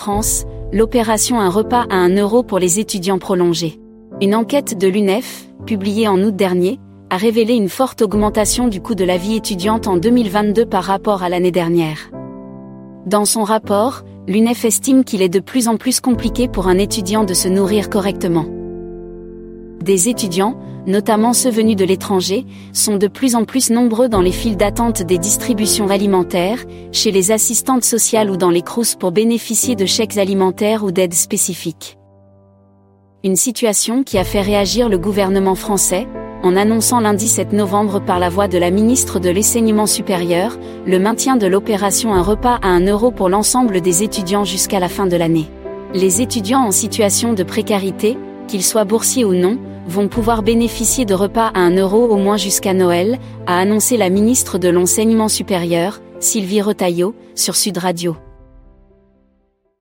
France, l'opération Un repas à 1 euro pour les étudiants prolongés. Une enquête de l'UNEF, publiée en août dernier, a révélé une forte augmentation du coût de la vie étudiante en 2022 par rapport à l'année dernière. Dans son rapport, l'UNEF estime qu'il est de plus en plus compliqué pour un étudiant de se nourrir correctement. Des étudiants, notamment ceux venus de l'étranger, sont de plus en plus nombreux dans les files d'attente des distributions alimentaires, chez les assistantes sociales ou dans les CROUS pour bénéficier de chèques alimentaires ou d'aides spécifiques. Une situation qui a fait réagir le gouvernement français, en annonçant lundi 7 novembre par la voix de la ministre de l'Enseignement supérieur, le maintien de l'opération Un repas à 1 euro pour l'ensemble des étudiants jusqu'à la fin de l'année. Les étudiants en situation de précarité, qu'ils soient boursiers ou non, vont pouvoir bénéficier de repas à 1 euro au moins jusqu'à Noël, a annoncé la ministre de l'Enseignement supérieur, Sylvie Retailleau, sur Sud Radio.